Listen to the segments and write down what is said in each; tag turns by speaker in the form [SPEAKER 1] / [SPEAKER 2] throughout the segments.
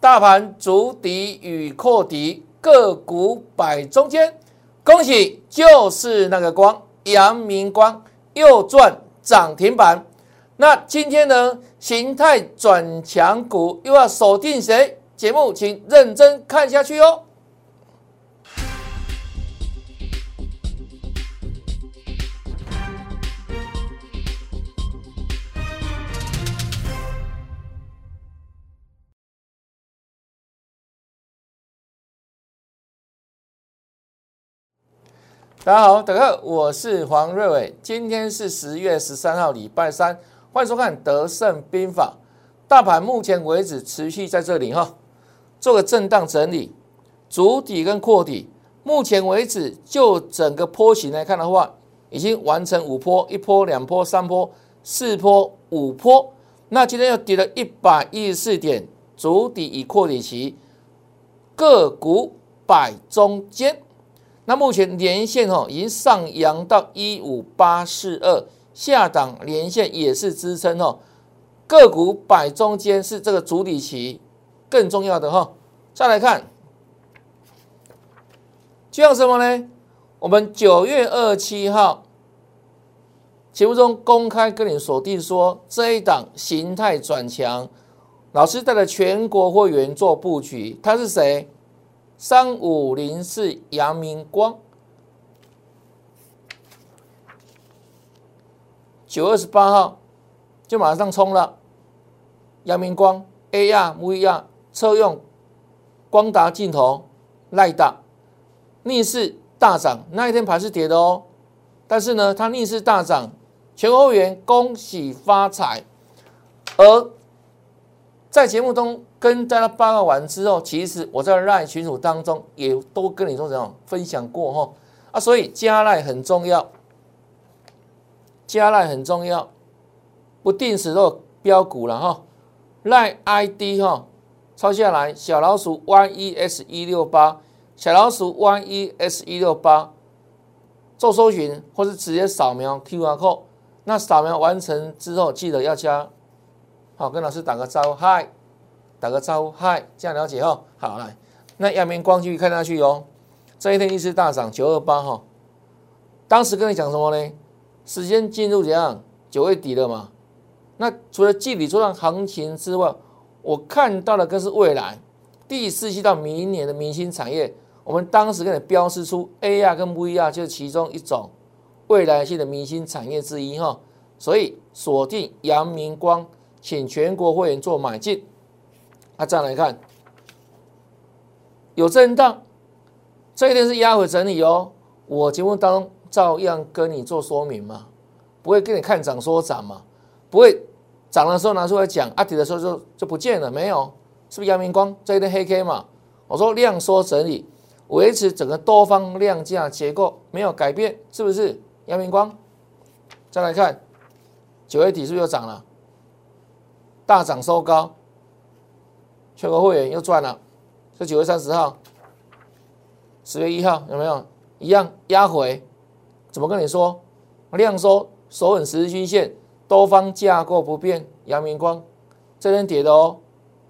[SPEAKER 1] 大盘筑底与扩底，个股摆中间。恭喜，就是那个光，阳明光又赚涨停板。那今天呢，形态转强股又要锁定谁？节目请认真看下去哦。大家好，大家好，我是黄瑞伟。今天是十月十三号，礼拜三，欢迎收看《德胜兵法》。大盘目前为止持续在这里哈，做个震荡整理，主底跟扩底。目前为止，就整个波形来看的话，已经完成五波，一波、两波、三波、四波、五波。那今天又跌了一百一十四点，主底与扩底期，个股摆中间。那目前连线哦，已经上扬到一五八四二，下档连线也是支撑哦。个股摆中间是这个主底期，更重要的哈。再来看，就像什么呢？我们九月二七号节目中公开跟你锁定说，这一档形态转强，老师带着全国会员做布局，他是谁？三五零四阳明光，九月二十八号就马上冲了。阳明光 AR、VR 车用光达镜头、赖大逆势大涨，那一天盘是跌的哦。但是呢，它逆势大涨，全国会员恭喜发财。而在节目中。跟大家报告完之后，其实我在赖群组当中也都跟你说怎样分享过哈啊，所以加赖很重要，加赖很重要，不定时都标股了哈，赖 ID 哈抄下来，小老鼠 YES 一六八，小老鼠 YES 一六八，做搜寻或是直接扫描 QR code，那扫描完成之后记得要加，好跟老师打个招呼，嗨。打个招呼，嗨，这样了解哈。好来，那阳明光继续看下去哦。这一天一次大涨九二八哈。当时跟你讲什么呢？时间进入怎样？九月底了嘛。那除了季底做上行情之外，我看到的更是未来第四季到明年的明星产业。我们当时跟你标示出 AR 跟 VR 就是其中一种未来性的明星产业之一哈。所以锁定阳明光，请全国会员做买进。那这样来看，有震荡，这一天是压回整理哦。我节目当中照样跟你做说明嘛，不会跟你看涨说涨嘛，不会涨的时候拿出来讲，啊跌的时候就就不见了，没有，是不是阳明光这一天黑 K 嘛？我说量缩整理，维持整个多方量价结构没有改变，是不是阳明光？再来看九月底是不是又涨了？大涨收高。全国会员又赚了，是九月三十号、十月一号有没有一样压回？怎么跟你说？量缩守稳十日均线，多方架构不变。阳明光这天跌的哦，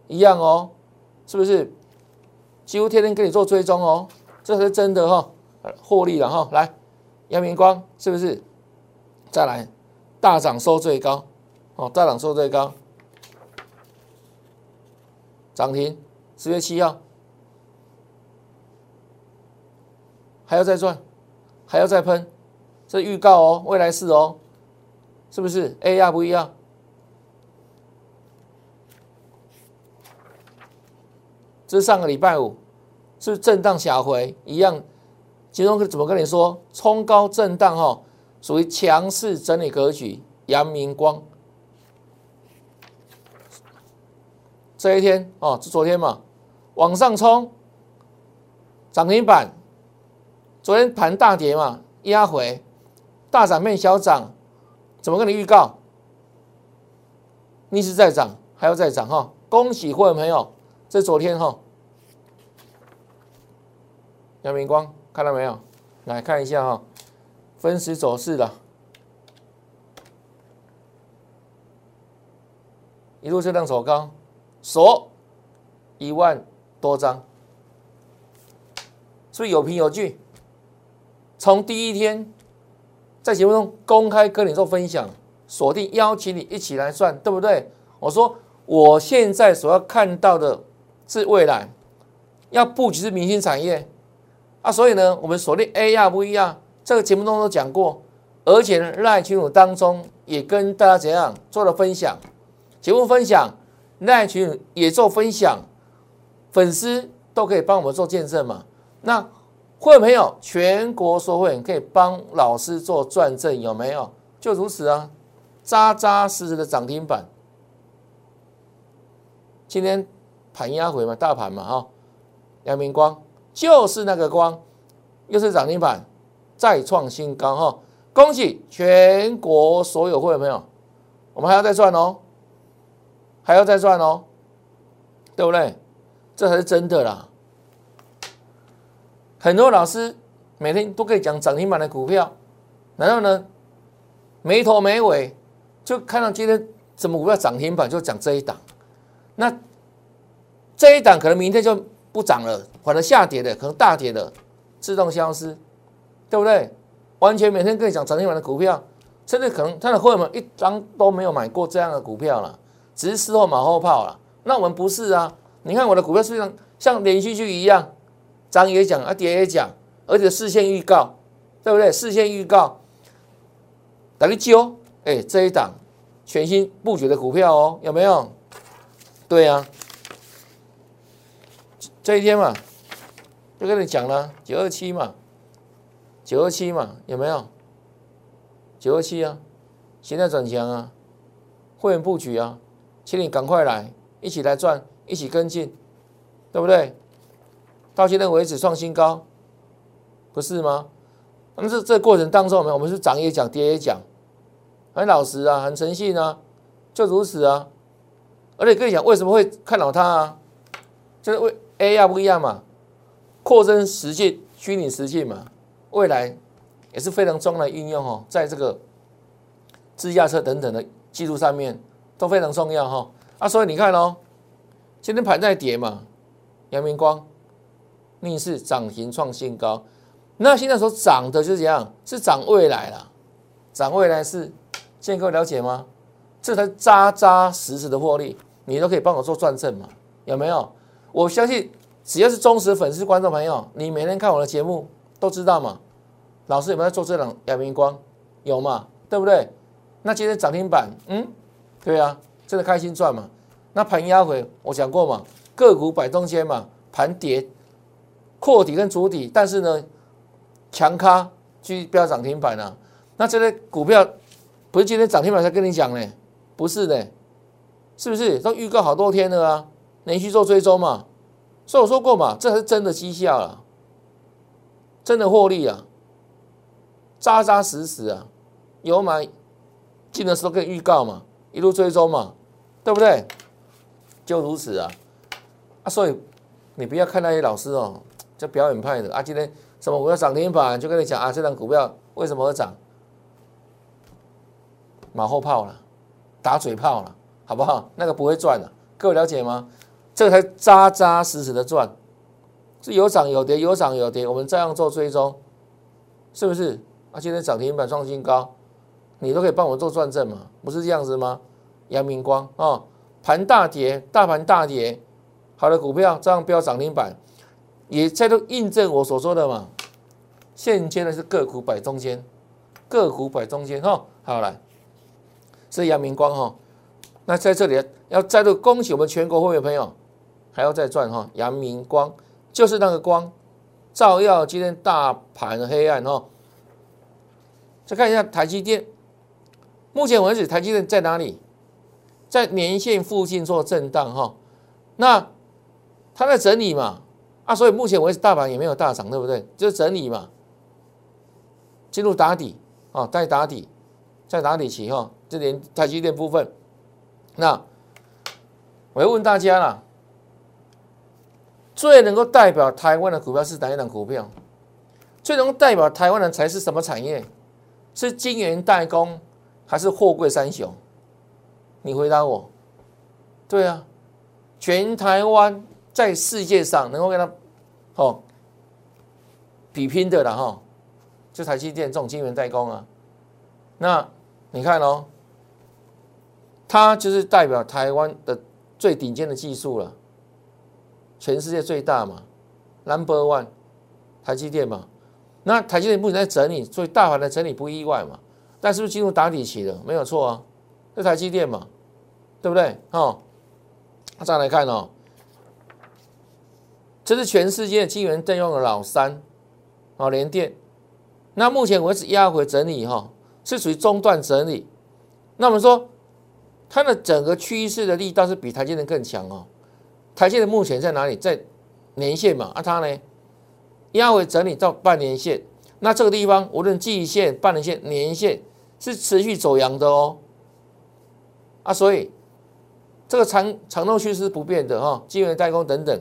[SPEAKER 1] 一样哦，是不是？几乎天天跟你做追踪哦，这是真的哈，获利了哈。来，阳明光是不是？再来，大涨收最高，哦，大涨收最高。涨停，十月七号还要再赚，还要再喷，这预告哦，未来是哦，是不是？A 亚不一样，这是上个礼拜五，是是震荡下回一样，其中怎么跟你说？冲高震荡哈，属于强势整理格局，阳明光。这一天哦，是昨天嘛，往上冲，涨停板。昨天盘大跌嘛，压回，大涨变小涨，怎么跟你预告？逆势再涨，还要再涨哈！恭喜会员朋友，这昨天哈，阳明光看到没有？来看一下哈，分时走势的，一路震荡走高。锁一万多张，是不是有凭有据？从第一天在节目中公开跟你做分享，锁定邀请你一起来算，对不对？我说我现在所要看到的是未来，要布局是明星产业啊，所以呢，我们锁定 A 亚不一样，这个节目中都讲过，而且呢，赖群组当中也跟大家怎样做了分享，节目分享，那群也做分享，粉丝都可以帮我们做见证嘛，那。会员朋友，全国所有会可以帮老师做转正，有没有？就如此啊，扎扎实实的涨停板。今天盘压回嘛，大盘嘛，哈，阳明光就是那个光，又是涨停板，再创新高，哈！恭喜全国所有会员朋友，我们还要再赚哦，还要再赚哦，对不对？这才是真的啦。很多老师每天都可以讲涨停板的股票，然后呢没头没尾就看到今天什么股票涨停板就讲这一档，那这一档可能明天就不涨了，反而下跌的可能大跌的自动消失，对不对？完全每天跟你讲涨停板的股票，甚至可能他的会员们一张都没有买过这样的股票了，只是事后马后炮了。那我们不是啊，你看我的股票市场像连续剧一样。涨也讲啊，跌也讲，而且事先预告，对不对？事先预告，等于揪，哎，这一档全新布局的股票哦，有没有？对呀，这一天嘛，就跟你讲了，九二七嘛，九二七嘛，有没有？九二七啊，现在转强啊，会员布局啊，请你赶快来，一起来赚，一起跟进，对不对？到现在为止创新高，不是吗？那么这这过程当中，我们我们是涨也讲，跌也讲，很老实啊，很诚信啊，就如此啊。而且跟你讲，为什么会看好它啊？就是为 A 亚不一样嘛，扩增实境、虚拟实境嘛，未来也是非常重要的应用哦，在这个自驾车等等的技术上面都非常重要哈。啊，所以你看哦，今天盘在跌嘛，阳明光。逆势涨停创新高，那现在所涨的就是怎样？是涨未来了，涨未来是，现在各位了解吗？这才扎扎实实的获利，你都可以帮我做转正嘛？有没有？我相信只要是忠实粉丝、观众朋友，你每天看我的节目都知道嘛。老师有没有做这种阳明光？有嘛？对不对？那今天涨停板，嗯，对啊，真的开心赚嘛？那盘压回，我讲过嘛，个股摆中间嘛，盘跌。扩底跟主底，但是呢，强咖去标涨停板啊，那这些股票不是今天涨停板才跟你讲呢？不是的，是不是都预告好多天了啊？连续做追踪嘛，所以我说过嘛，这才是真的绩效了，真的获利啊，扎扎实实啊，有买进的时候可以预告嘛，一路追踪嘛，对不对？就如此啊，啊，所以你不要看那些老师哦。这表演派的啊！今天什么股票涨停板，就跟你讲啊，这张股票为什么会涨？马后炮了，打嘴炮了，好不好？那个不会赚的，各位了解吗？这个才扎扎实实的赚，是有涨有跌，有涨有跌，我们照样做追踪，是不是？啊，今天涨停板创新高，你都可以帮我做转正嘛？不是这样子吗？阳明光啊，盘大跌，大盘大跌，好的股票这样标涨停板。也在都印证我所说的嘛，现阶段是个股摆中间，个股摆中间哈，好了，是阳明光哈，那在这里要再度恭喜我们全国会员朋友，还要再赚哈，阳明光就是那个光，照耀今天大盘黑暗哈。再看一下台积电，目前为止台积电在哪里？在年线附近做震荡哈，那它在整理嘛。啊，所以目前为止大盘也没有大涨，对不对？就是整理嘛，进入打底啊，再打底，再打底期哈。这连台积电部分，那我要问大家啦，最能够代表台湾的股票是哪一档股票？最能代表台湾的才是什么产业？是晶圆代工还是货柜三雄？你回答我。对啊，全台湾。在世界上能够跟他哦比拼的了哈，就台积电这种晶圆代工啊。那你看哦，它就是代表台湾的最顶尖的技术了，全世界最大嘛，Number One，台积电嘛。那台积电目前在整理，所以大盘的整理不意外嘛。但是不是进入打底期了？没有错啊，这台积电嘛，对不对？哦，再来看哦，这是全世界晶圆代用的老三，哦，联电。那目前为止压回整理哈，是属于中段整理。那我们说它的整个趋势的力道是比台积电更强哦。台积电目前在哪里？在年线嘛，啊，它呢压回整理到半年线。那这个地方无论季线、半年线、年线。是持续走阳的哦，啊，所以这个长长动趋势不变的哈，晶圆代工等等，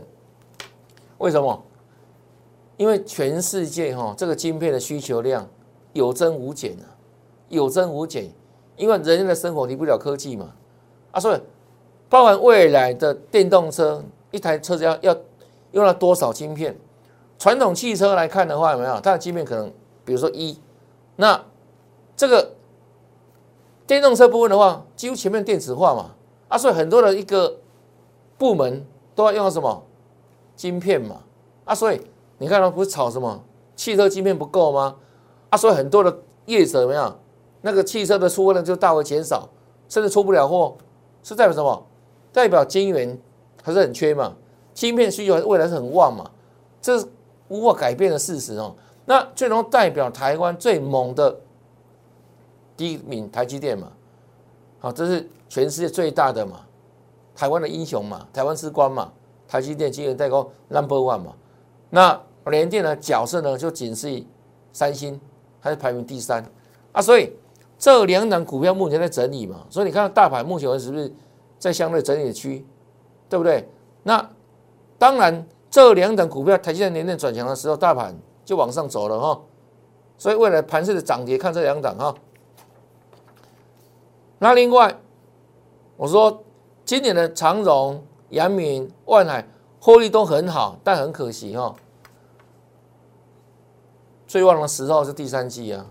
[SPEAKER 1] 为什么？因为全世界哈这个晶片的需求量有增无减啊，有增无减，因为人类的生活离不了科技嘛，啊，所以包含未来的电动车，一台车子要要用了多少晶片？传统汽车来看的话，有没有它的晶片可能，比如说一，那这个。电动车部分的话，几乎前面电子化嘛，啊，所以很多的一个部门都要用到什么晶片嘛，啊，所以你看到不是炒什么汽车晶片不够吗？啊，所以很多的业者怎么样？那个汽车的出货量就大为减少，甚至出不了货，是代表什么？代表晶圆还是很缺嘛？晶片需求未来是很旺嘛？这无法改变的事实哦。那最能代表台湾最猛的。第一名台积电嘛，好，这是全世界最大的嘛，台湾的英雄嘛，台湾之光嘛，台积电晶圆代工 number one 嘛，那联电的角色呢就仅次于三星，它是排名第三啊，所以这两档股票目前在整理嘛，所以你看到大盘目前是不是在相对整理区，对不对？那当然这两档股票台积电连电转强的时候，大盘就往上走了哈，所以未来盘势的涨跌看这两档哈。那另外，我说今年的长荣、阳明、万海获利都很好，但很可惜哈，最旺的时候是第三季啊，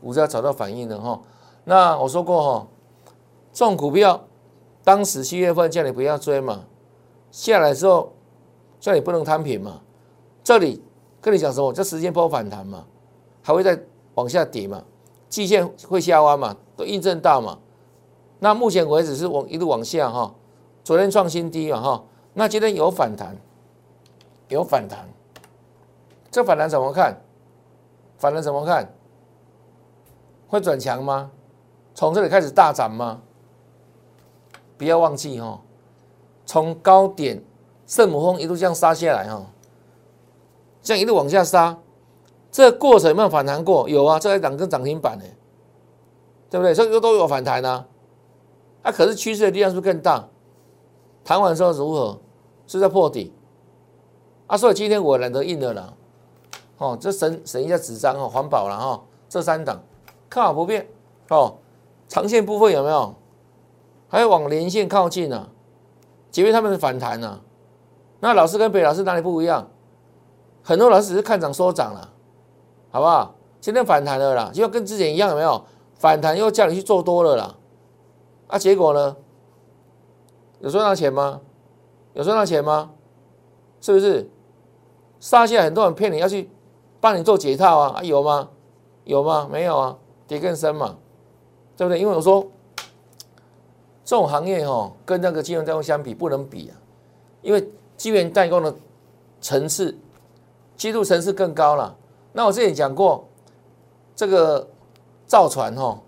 [SPEAKER 1] 股价找到反应了哈。那我说过哈，这种股票当时七月份叫你不要追嘛，下来之后叫你不能摊平嘛，这里跟你讲什么？这时间波反弹嘛，还会再往下跌嘛，季线会下弯嘛，都印证到嘛。那目前为止是往一路往下哈，昨天创新低嘛哈，那今天有反弹，有反弹，这反弹怎么看？反弹怎么看？会转强吗？从这里开始大涨吗？不要忘记哈，从高点圣母峰一路这样杀下来哈，这样一路往下杀，这过程有没有反弹过？有啊，这两根涨停板呢，对不对？这个都有反弹啊。啊，可是趋势的力量是不是更大？弹完之后如何？是在破底。啊，所以今天我懒得印了啦。哦，这省省一下纸张哦，环保了哈。这三档看好不变哦。长线部分有没有？还要往连线靠近呢？即便他们是反弹呢，那老师跟北老师哪里不一样？很多老师只是看涨说涨了，好不好？今天反弹了啦，就跟之前一样，有没有？反弹又叫你去做多了啦。啊，结果呢？有赚到钱吗？有赚到钱吗？是不是？杀下很多人骗你要去帮你做解套啊？啊，有吗？有吗？没有啊，跌更深嘛，对不对？因为我说这种行业哦，跟那个金融代工相比不能比啊，因为金圆代工的层次、基度层次更高了。那我之前讲过，这个造船哈，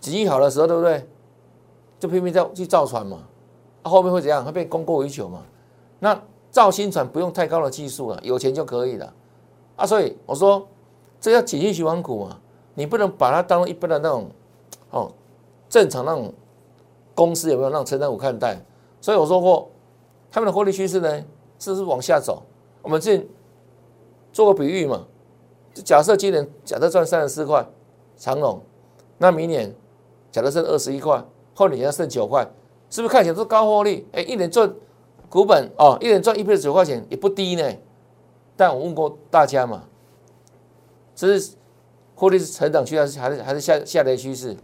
[SPEAKER 1] 景气好的时候，对不对？就拼命在去造船嘛，后面会怎样？会被供过于求嘛？那造新船不用太高的技术了，有钱就可以了啊！所以我说，这叫景气循环股嘛，你不能把它当一般的那种哦正常那种公司有没有让成长股看待？所以我说过，他们的获利趋势呢，是不是往下走？我们这做个比喻嘛，假设今年假设赚三十四块长隆，那明年假设剩二十一块。后年要剩九块，是不是看起来都是高获利？哎，一年赚股本哦，一年赚一倍的九块钱也不低呢。但我问过大家嘛，这是获利是成长趋势还是还是下下跌趋势？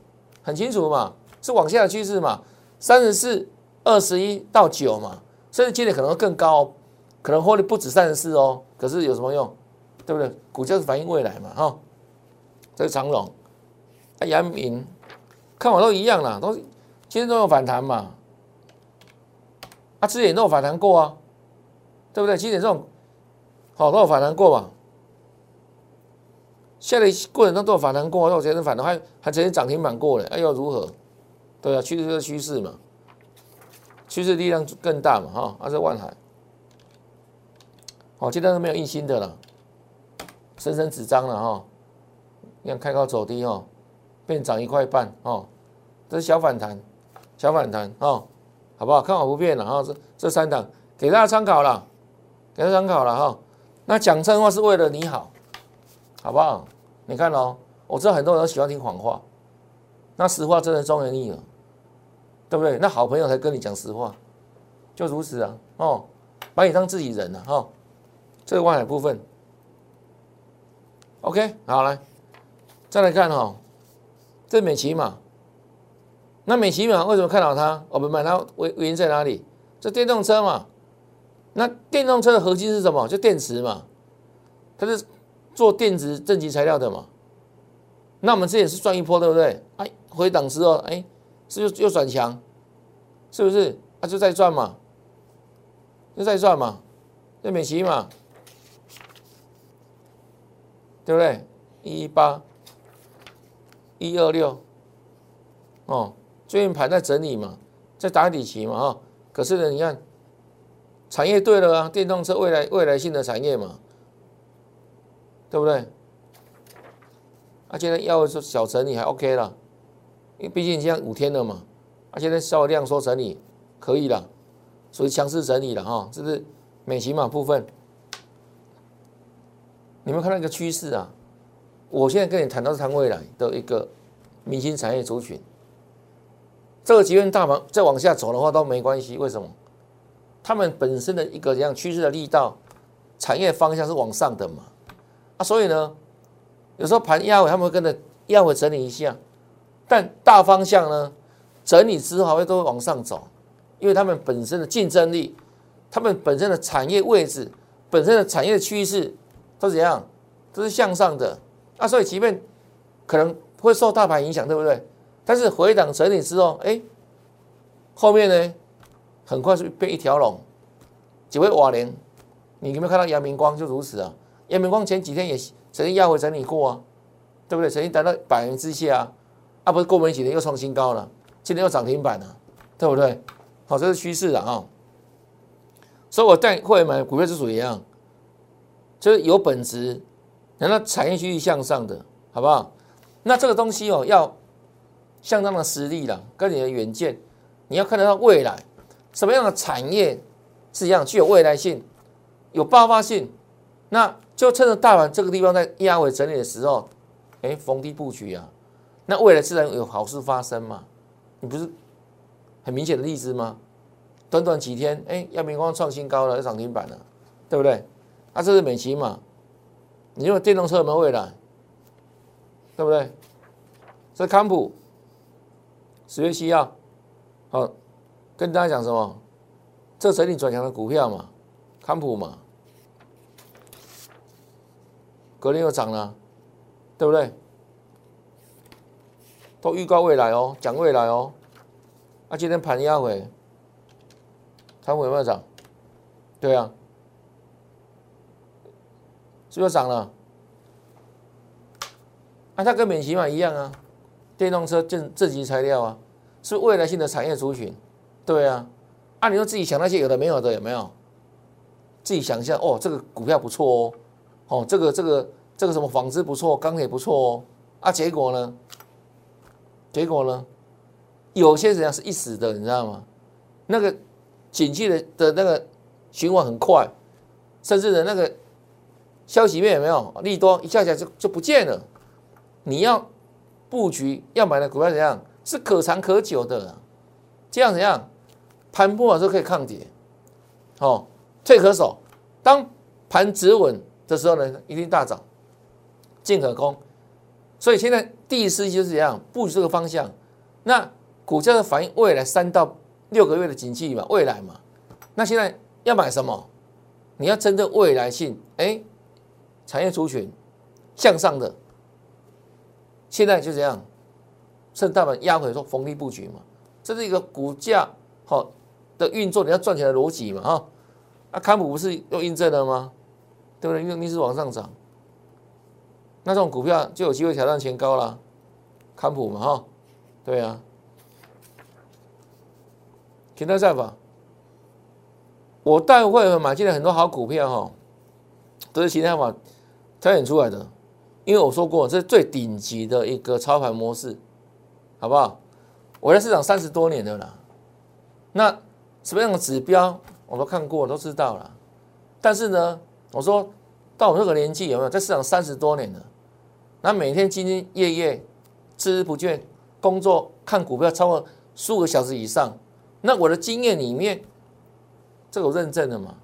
[SPEAKER 1] 很清楚嘛，是往下的趋势嘛。三十四、二十一到九嘛，甚至今年可能更高，可能获利不止三十四哦。可是有什么用？对不对？股价是反映未来嘛，哈。这是长荣，啊，阳明，看法都一样啦，都今天都有反弹嘛。啊，之前都有反弹过啊，对不对？今年这种好都有反弹过嘛。下跌过程中都有反弹过，都有曾反弹，还还曾经涨停板过了，哎又如何？对啊，趋势就是趋势嘛，趋势力量更大嘛，哈。啊，是万海，好，今天都没有印新的了，深深纸张了哈。你看开高走低哦，变涨一块半哦，这是小反弹，小反弹哦，好不好？看好不变了哈，这这三档给大家参考了，给大家参考了哈。那讲真话是为了你好，好不好？你看哦，我知道很多人都喜欢听谎话，那实话真的忠人义了，对不对？那好朋友才跟你讲实话，就如此啊哦，把你当自己人了哈。这个外海部分，OK，好来。再来看哈，这美骑马，那美骑马为什么看好它？我们买它原原因在哪里？这电动车嘛，那电动车的核心是什么？就电池嘛，它是做电子正极材料的嘛。那我们这也是赚一波，对不对？哎，回档之后，哎，是又又转强，是不是？啊，就在赚嘛，就在赚嘛，在美骑嘛，对不对？一一八。一二六，哦，最近盘在整理嘛，在打底期嘛，哈。可是呢，你看，产业对了啊，电动车未来未来性的产业嘛，对不对？啊，现在要说小整理还 OK 了，因为毕竟现在五天了嘛，啊，现在稍微量缩整理可以了，属于强势整理了哈，这是美骑马部分。你们看那个趋势啊？我现在跟你谈到是谈未来的一个明星产业族群，这个即便大盘再往下走的话都没关系。为什么？他们本身的一个这样趋势的力道，产业方向是往上的嘛？啊，所以呢，有时候盘压尾，他们会跟着压尾整理一下，但大方向呢，整理之后还会都会往上走，因为他们本身的竞争力，他们本身的产业位置，本身的产业趋势都怎样？都是向上的。那，所以即便可能会受大盘影响，对不对？但是回档整理之后，哎，后面呢，很快是变一条龙，几位瓦联，你有没有看到阳明光就如此啊？阳明光前几天也曾经压回整理过啊，对不对？曾经达到百元之下啊，啊，不是过没几天又创新高了，今天又涨停板了，对不对？好，这是趋势了啊。所以我带会买股票之属一样，就是有本质。难道产业趋势向上的，好不好？那这个东西哦，要相当的实力了，跟你的远见，你要看得到未来什么样的产业是一样具有未来性、有爆发性，那就趁着大盘这个地方在压尾整理的时候，哎，逢低布局啊，那未来自然有好事发生嘛。你不是很明显的例子吗？短短几天，哎，亚明光创新高了，涨停板了，对不对？啊，这是美琪嘛。你认为电动车有没有未来？对不对？这康普、十月七号，好，跟大家讲什么？这整理转强的股票嘛，康普嘛，隔天又涨了，对不对？都预告未来哦，讲未来哦。啊，今天盘压回，康普有没有涨？对啊。是不是涨了？啊，它跟美骑马一样啊，电动车正正极材料啊，是未来性的产业族群。对啊，啊，你说自己想那些有的没有的有没有？自己想一下哦，这个股票不错哦，哦，这个这个这个什么纺织不错，钢铁不错哦，啊，结果呢？结果呢？有些人是一时的，你知道吗？那个景气的的那个循环很快，甚至的那个。消息面有没有利多一下下就就不见了？你要布局要买的股票怎样？是可长可久的，这样怎样？盘破的时候可以抗跌，哦，退可守。当盘止稳的时候呢，一定大涨，进可攻。所以现在第一次就是这样布局这个方向。那股价的反映未来三到六个月的景气嘛，未来嘛。那现在要买什么？你要针对未来性，哎，产业族群向上的，现在就这样，趁大盘压回说逢低布局嘛，这是一个股价好的运作，你要赚钱的逻辑嘛，哈。那康普不是又印证了吗？对不对？因为你是往上涨，那这种股票就有机会挑战前高了，康普嘛，哈，对啊。平台战法，我带会买进了很多好股票，哈，都是其他法挑选出来的。因为我说过，这是最顶级的一个操盘模式，好不好？我在市场三十多年的啦，那什么样的指标？我都看过，都知道了。但是呢，我说到我这个年纪，有没有在市场三十多年了？那每天兢兢业业、孜孜不倦工作，看股票超过十五个小时以上，那我的经验里面，这个认证的嘛，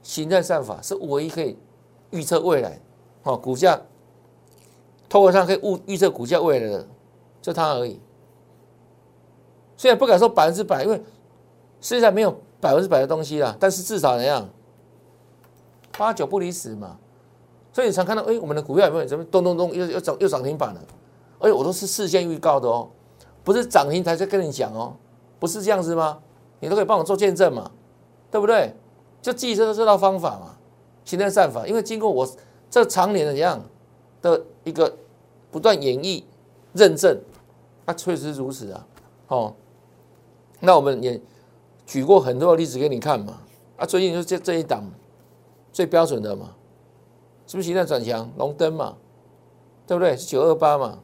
[SPEAKER 1] 形态算法是唯一可以预测未来，哦，股价透过它可以预预测股价未来的，就它而已。虽然不敢说百分之百，因为世界上没有。百分之百的东西啦，但是至少怎样，八九不离十嘛。所以你常看到，哎，我们的股票有没有怎么咚咚咚又又涨又涨停板了？而且我都是事先预告的哦，不是涨停才在跟你讲哦，不是这样子吗？你都可以帮我做见证嘛，对不对？就记着这套方法嘛，行天善法。因为经过我这常年的这样的一个不断演绎认证，啊，确实如此啊。哦，那我们也。举过很多的例子给你看嘛，啊，最近就这这一档最标准的嘛，是不是形态转强？龙灯嘛，对不对？是九二八嘛，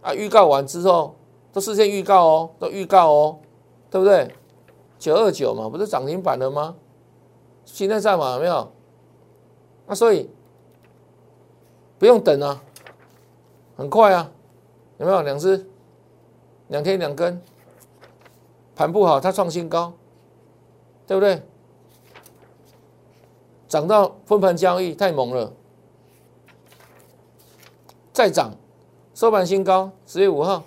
[SPEAKER 1] 啊，预告完之后都事先预告哦，都预告哦，对不对？九二九嘛，不是涨停板了吗？形态上嘛，有没有？那所以不用等啊，很快啊，有没有？两只，两天两根。盘不好，它创新高，对不对？涨到分盘交易太猛了，再涨，收盘新高，十月五号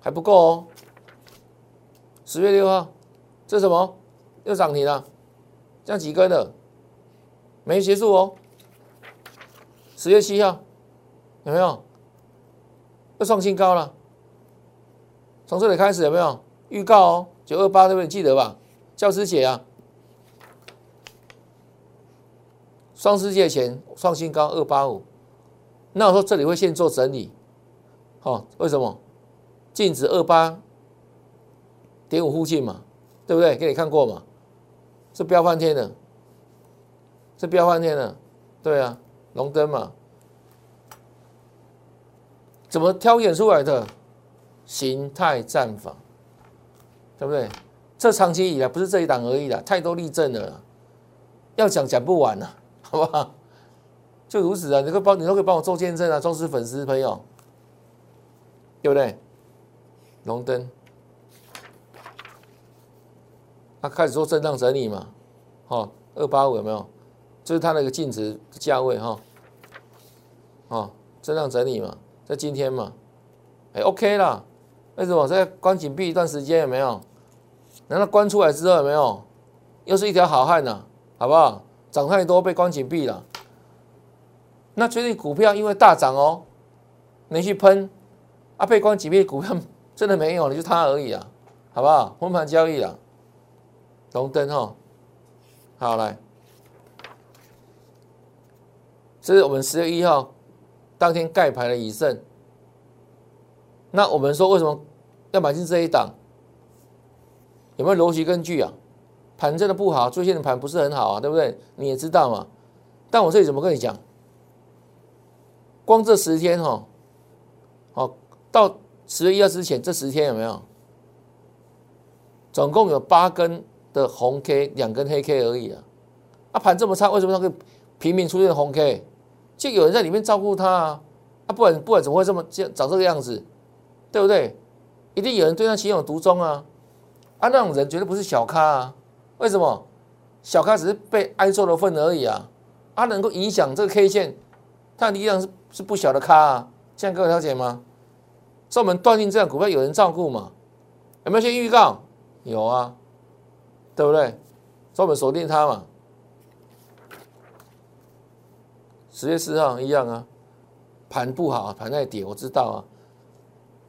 [SPEAKER 1] 还不够哦。十月六号，这什么？又涨停了，这样几根的，没结束哦。十月七号有没有？又创新高了。从这里开始有没有预告哦？九二八对不对？记得吧？教师节啊，双十节前创新高二八五，那我说这里会先做整理，好，为什么？净值二八点五附近嘛，对不对？给你看过嘛？是飙翻天的，是飙翻天的，对啊，龙灯嘛，怎么挑选出来的？形态战法，对不对？这长期以来不是这一档而已啦，太多例证了，要讲讲不完了，好不好？就如此啊！你可以帮，你都可以帮我做见证啊，忠实粉丝朋友，对不对？龙灯，他开始做震荡整理嘛，哦，二八五有没有？就是它那个净值价位哈，哦，震荡整理嘛，在今天嘛，哎，OK 啦。为什么在关紧闭一段时间有没有？难道关出来之后有没有？又是一条好汉呐，好不好？涨太多被关紧闭了。那最近股票因为大涨哦，连续喷啊，被关紧闭股票真的没有了，就它而已啊，好不好？封盘交易了，龙灯哈，好来，这是我们十月一号当天盖牌的以盛。那我们说为什么要买进这一档？有没有逻辑根据啊？盘真的不好，最近的盘不是很好啊，对不对？你也知道嘛。但我这里怎么跟你讲？光这十天哈，好到十月一号之前这十天有没有？总共有八根的红 K，两根黑 K 而已啊。啊，盘这么差，为什么它可以频频出现红 K？就有人在里面照顾它啊。啊，不然不然怎么会这么这长这个样子？对不对？一定有人对他情有独钟啊！啊，那种人绝对不是小咖啊！为什么？小咖只是被挨揍的份而已啊！啊，能够影响这个 K 线，它的力量是是不小的咖啊！这样各位了解吗？所以我们断定这样股票有人照顾嘛？有没有先预告？有啊，对不对？所以我们锁定它嘛。十月四号一样啊，盘不好，盘在跌，我知道啊。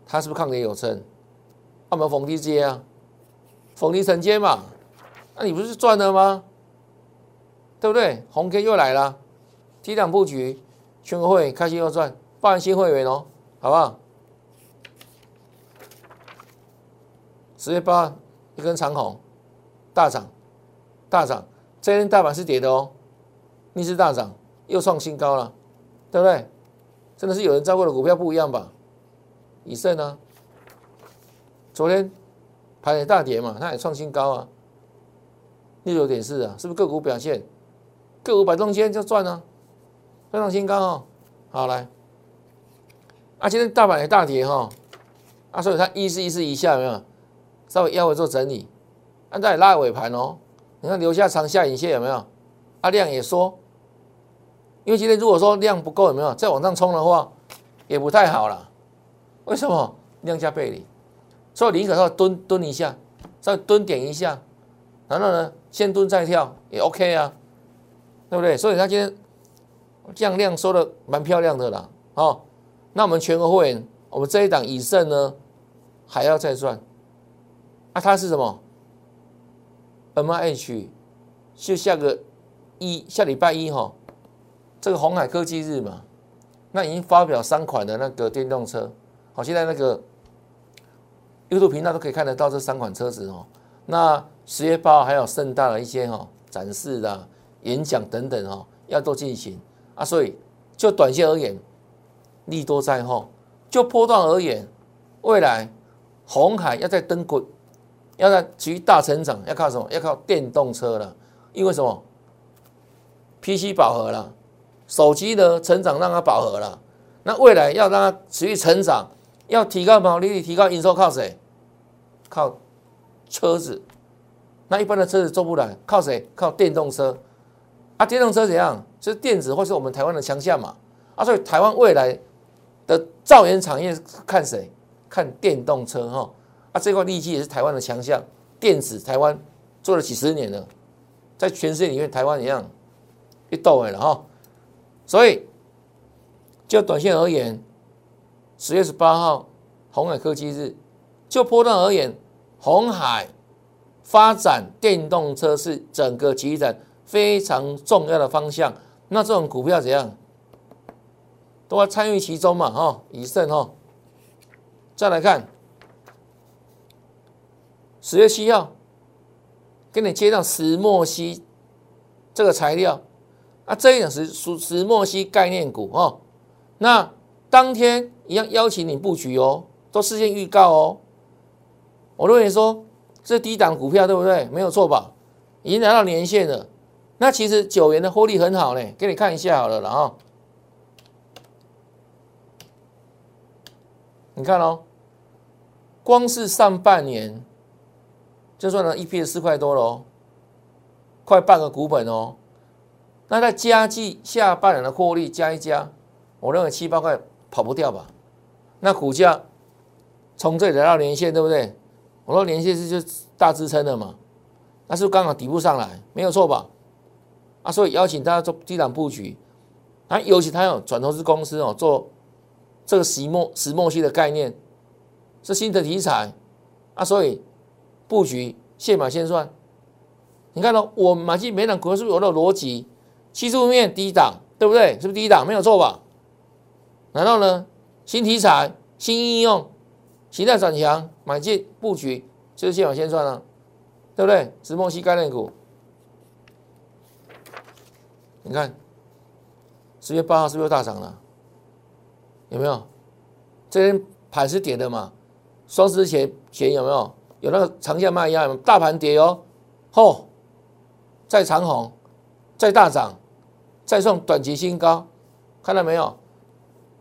[SPEAKER 1] 它是不是抗跌有撑？我们逢低接啊，逢低承接嘛。那你不是赚了吗？对不对？红 K 又来了，低档布局，全国会开心又赚，包新会员哦，好不好？十月八一根长红，大涨，大涨。这天大盘是跌的哦，逆势大涨，又创新高了，对不对？真的是有人照顾的股票不一样吧？以盛呢？昨天盘也大跌嘛，它也创新高啊，六九点四啊，是不是个股表现？个股摆中间就赚啊，创新高哦。好来，啊，今天大盘也大跌哈，啊，所以它一四一四一下有没有？稍微腰围做整理，按在拉尾盘哦。你看留下长下影线有没有？啊量也缩，因为今天如果说量不够有没有？再往上冲的话，也不太好了。为什么？量价背离，所以宁可说蹲蹲一下，再蹲点一下，然后呢，先蹲再跳也 OK 啊，对不对？所以它今天降量收的蛮漂亮的啦。哦，那我们全国会员，我们这一档以胜呢，还要再赚。啊，它是什么？MIH 就下个一下礼拜一哈，这个红海科技日嘛，那已经发表三款的那个电动车，好，现在那个 YouTube 频道都可以看得到这三款车子哦。那十月八号还有盛大的一些哈展示的演讲等等哈，要做进行啊，所以就短线而言，利多在后；就波段而言，未来红海要在登滚。要在持续大成长，要靠什么？要靠电动车了。因为什么？PC 饱和了，手机的成长让它饱和了。那未来要让它持续成长，要提高毛利率、提高营收，靠谁？靠车子。那一般的车子做不来，靠谁？靠电动车。啊，电动车怎样？就是电子或是我们台湾的强项嘛。啊，所以台湾未来的造园产业看谁？看电动车哈。啊，这块利基也是台湾的强项，电子台湾做了几十年了，在全世界里面，台湾一样一到位了哈。所以就短线而言，十月十八号红海科技日，就波段而言，红海发展电动车是整个集团非常重要的方向。那这种股票怎样，都要参与其中嘛哈，以胜哈。再来看。十月七号，给你接上石墨烯这个材料啊，这一点是属石墨烯概念股哦。那当天一样邀请你布局哦，都事先预告哦。我认为说这低档股票对不对？没有错吧？已经来到年线了。那其实九元的获利很好呢，给你看一下好了然后。你看哦，光是上半年。就算了，一批四块多喽，快半个股本哦。那在加计下半年的获利加一加，我认为七八块跑不掉吧？那股价从这里来到年线，对不对？我说连线是就大支撑的嘛，那是刚好底部上来，没有错吧？啊，所以邀请大家做低档布局，啊，尤其他有转投资公司哦，做这个石墨石墨烯的概念是新的题材啊，所以。布局现买现算，你看到我买进每档股票是不是有那逻辑？技术面低档，对不对？是不是低档？没有错吧？难道呢？新题材、新应用、形态转强，买进布局就是现买现算了，对不对？石墨烯概念股，你看十月八号是不是又大涨了？有没有？这天盘是跌的嘛？双十前前有没有？有那个长线卖压，大盘跌哦，吼，再长红，再大涨，再创短期新高，看到没有？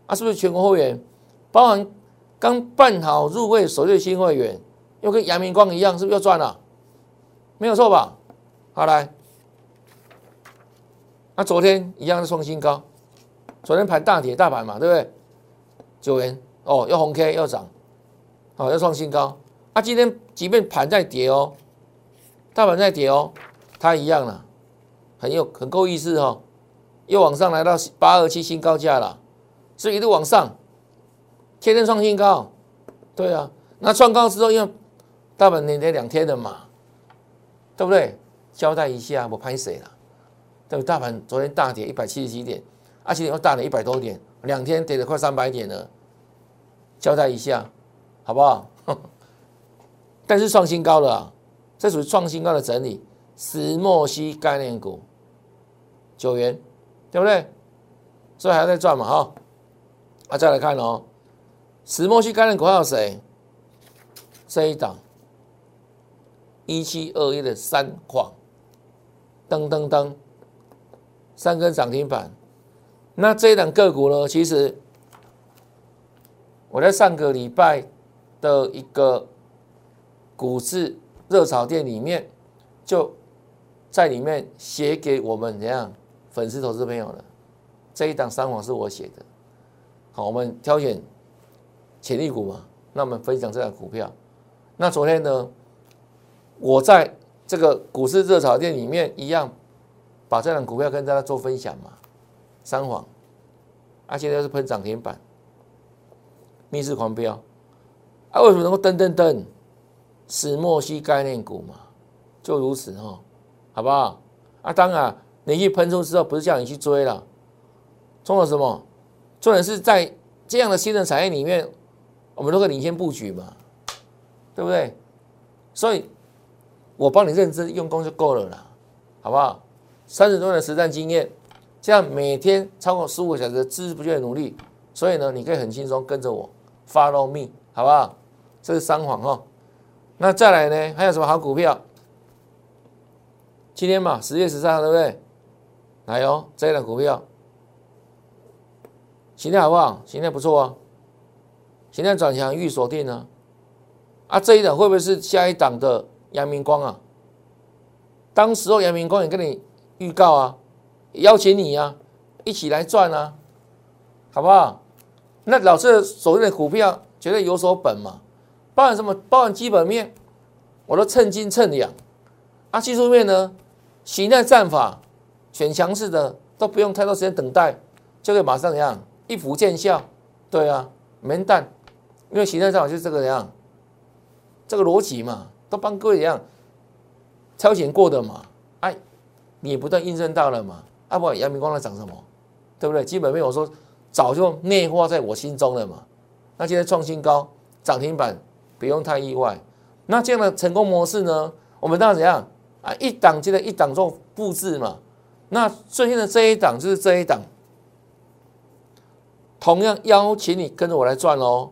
[SPEAKER 1] 啊，是不是全国会员，包含刚办好入会首月新会员，又跟阳明光一样，是不是又赚了？没有错吧？好来，那昨天一样是创新高，昨天盘大跌大盘嘛，对不对？九元哦，又红 K 又涨，好又创新高。啊，今天即便盘在跌哦，大盘在跌哦，它一样了，很有很够意思哦，又往上来到八二七新高价了，所以一路往上，天天创新高，对啊，那创高之后，因为大盘连跌两天的嘛，对不对？交代一下，我拍谁了？对不？大盘昨天大跌一百七十几点，而且又大跌一百多点，两天跌了快三百点了，交代一下，好不好？但是创新高了啊，这属于创新高的整理。石墨烯概念股九元，对不对？所以还要再赚嘛，哈。啊，再来看哦，石墨烯概念股还有谁？这一档一七二一的三矿，噔噔噔，三根涨停板。那这一档个股呢？其实我在上个礼拜的一个。股市热炒店里面，就在里面写给我们怎样粉丝投资朋友的这一档三网是我写的。好，我们挑选潜力股嘛，那我们分享这档股票。那昨天呢，我在这个股市热炒店里面一样，把这档股票跟大家做分享嘛。三网，啊，现在是喷涨停板，逆势狂飙，啊，为什么能够噔噔噔？石墨烯概念股嘛，就如此哈，好不好？啊，当然，你一喷出之后，不是叫你去追了，冲了什么？重点是在这样的新的产业里面，我们都会领先布局嘛，对不对？所以，我帮你认真用功就够了啦，好不好？三十多年的实战经验，这样每天超过十五个小时的孜孜不倦的努力，所以呢，你可以很轻松跟着我，follow me，好不好？这是三环哈。那再来呢？还有什么好股票？今天嘛，十月十三号，对不对？来哦，这一档股票，形态好不好？形态不错啊，形态转强预锁定呢。啊，这一档会不会是下一档的阳明光啊？当时候阳明光也跟你预告啊，邀请你啊，一起来赚啊，好不好？那老师所谓的股票绝对有所本嘛。包含什么？包含基本面，我都称斤称两。啊，技术面呢？形态战法选强势的，都不用太多时间等待，就可以马上怎样一服见效。对啊，没蛋，因为形态上就是这个样，这个逻辑嘛，都帮各位一样超前过的嘛。哎，你不断印证到了嘛？啊不，杨明光在涨什么？对不对？基本面我说早就内化在我心中了嘛。那现在创新高，涨停板。不用太意外，那这样的成功模式呢？我们当然怎样啊？一档接着一档做复制嘛。那最近的这一档就是这一档，同样邀请你跟着我来赚哦，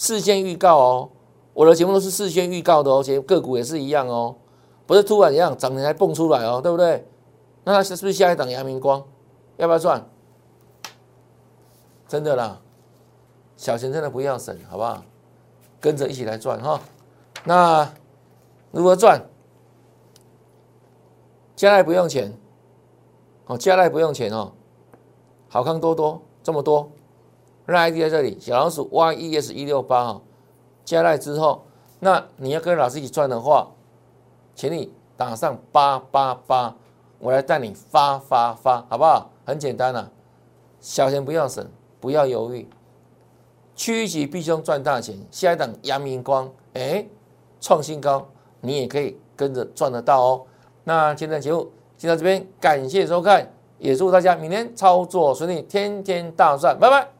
[SPEAKER 1] 事先预告哦。我的节目都是事先预告的哦，且个股也是一样哦，不是突然一样涨停还蹦出来哦，对不对？那它是不是下一档阳明光？要不要赚？真的啦，小钱真的不要省，好不好？跟着一起来赚哈，那如何赚？加来不用钱，哦，加来不用钱哦，好康多多这么多，让 ID 在这里，小老鼠 YES 一六八哈，加来之后，那你要跟老师一起赚的话，请你打上八八八，我来带你发发发，好不好？很简单呐，小钱不要省，不要犹豫。趋吉避凶赚大钱，下一档阳明光，哎，创新高，你也可以跟着赚得到哦。那今天的节目就到这边，感谢收看，也祝大家明天操作顺利，天天大赚，拜拜。